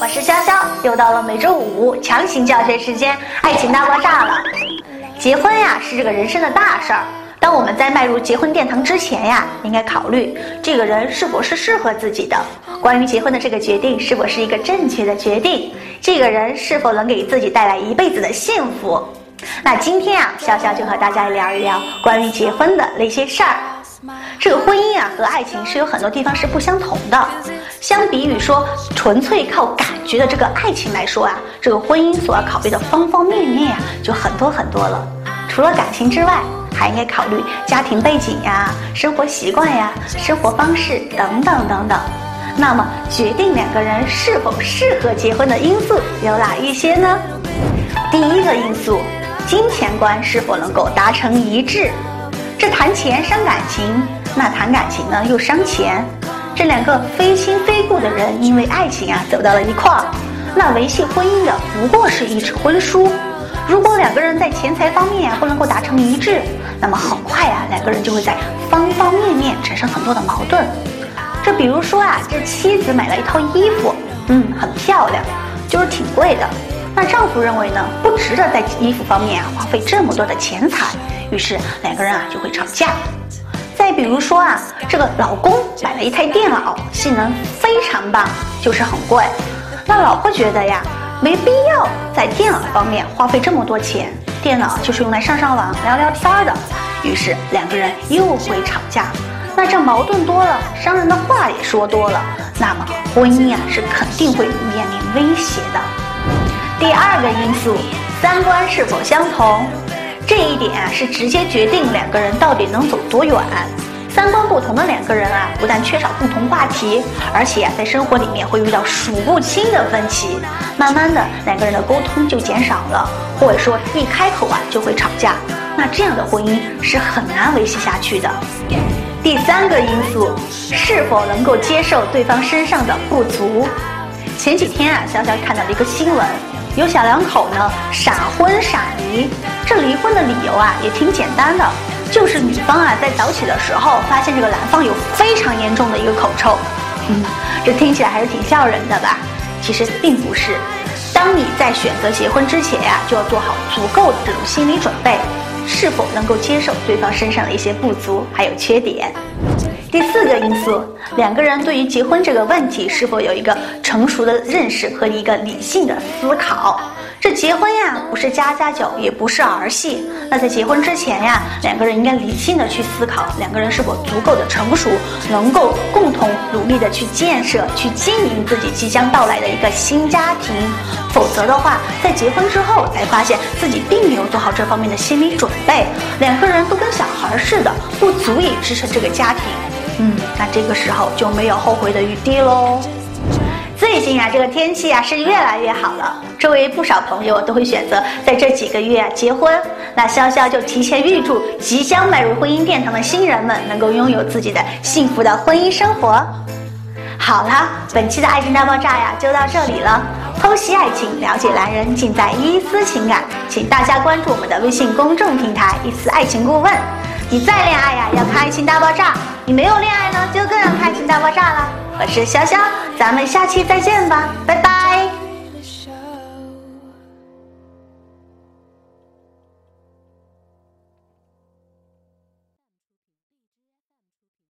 我是潇潇又到了每周五强行教学时间，爱情大爆炸了。结婚呀，是这个人生的大事儿。当我们在迈入结婚殿堂之前呀，应该考虑这个人是否是适合自己的。关于结婚的这个决定是否是一个正确的决定？这个人是否能给自己带来一辈子的幸福？那今天啊，潇潇就和大家聊一聊关于结婚的那些事儿。这个婚姻啊和爱情是有很多地方是不相同的。相比于说纯粹靠感觉的这个爱情来说啊，这个婚姻所要考虑的方方面面呀就很多很多了。除了感情之外，还应该考虑家庭背景呀、生活习惯呀、生活方式等等等等。那么，决定两个人是否适合结婚的因素有哪一些呢？第一个因素，金钱观是否能够达成一致。这谈钱伤感情，那谈感情呢又伤钱。这两个非亲非故的人，因为爱情啊走到了一块儿，那维系婚姻的不过是一纸婚书。如果两个人在钱财方面不能够达成一致，那么很快啊两个人就会在方方面面产生很多的矛盾。这比如说啊，这妻子买了一套衣服，嗯，很漂亮，就是挺贵的。那丈夫认为呢，不值得在衣服方面啊花费这么多的钱财，于是两个人啊就会吵架。再比如说啊，这个老公买了一台电脑，性能非常棒，就是很贵。那老婆觉得呀。没必要在电脑方面花费这么多钱，电脑就是用来上上网、聊聊天的。于是两个人又会吵架，那这矛盾多了，伤人的话也说多了，那么婚姻啊是肯定会面临威胁的。第二个因素，三观是否相同，这一点啊是直接决定两个人到底能走多远。三观不同的两个人啊，不但缺少共同话题，而且啊，在生活里面会遇到数不清的分歧。慢慢的，两个人的沟通就减少了，或者说一开口啊就会吵架。那这样的婚姻是很难维系下去的。第三个因素，是否能够接受对方身上的不足？前几天啊，潇潇看到了一个新闻，有小两口呢闪婚闪离，这离婚的理由啊也挺简单的。就是女方啊，在早起的时候发现这个男方有非常严重的一个口臭，嗯，这听起来还是挺笑人的吧？其实并不是。当你在选择结婚之前呀，就要做好足够的这种心理准备，是否能够接受对方身上的一些不足还有缺点。第四个因素，两个人对于结婚这个问题是否有一个成熟的认识和一个理性的思考。这结婚呀，不是家家酒，也不是儿戏。那在结婚之前呀，两个人应该理性的去思考，两个人是否足够的成熟，能够共同努力的去建设、去经营自己即将到来的一个新家庭。否则的话，在结婚之后才发现自己并没有做好这方面的心理准备，两个人都跟小孩似的，不足以支撑这个家庭。嗯，那这个时候就没有后悔的余地喽。最近啊，这个天气啊是越来越好了，周围不少朋友都会选择在这几个月结婚。那潇潇就提前预祝即将迈入婚姻殿堂的新人们能够拥有自己的幸福的婚姻生活。好了，本期的爱情大爆炸呀就到这里了。剖析爱情，了解男人，尽在一丝情感。请大家关注我们的微信公众平台“一丝爱情顾问”。你再恋爱呀，要看爱情大爆炸；你没有恋爱呢，就更要看爱情大爆炸了。我是潇潇，咱们下期再见吧，拜拜。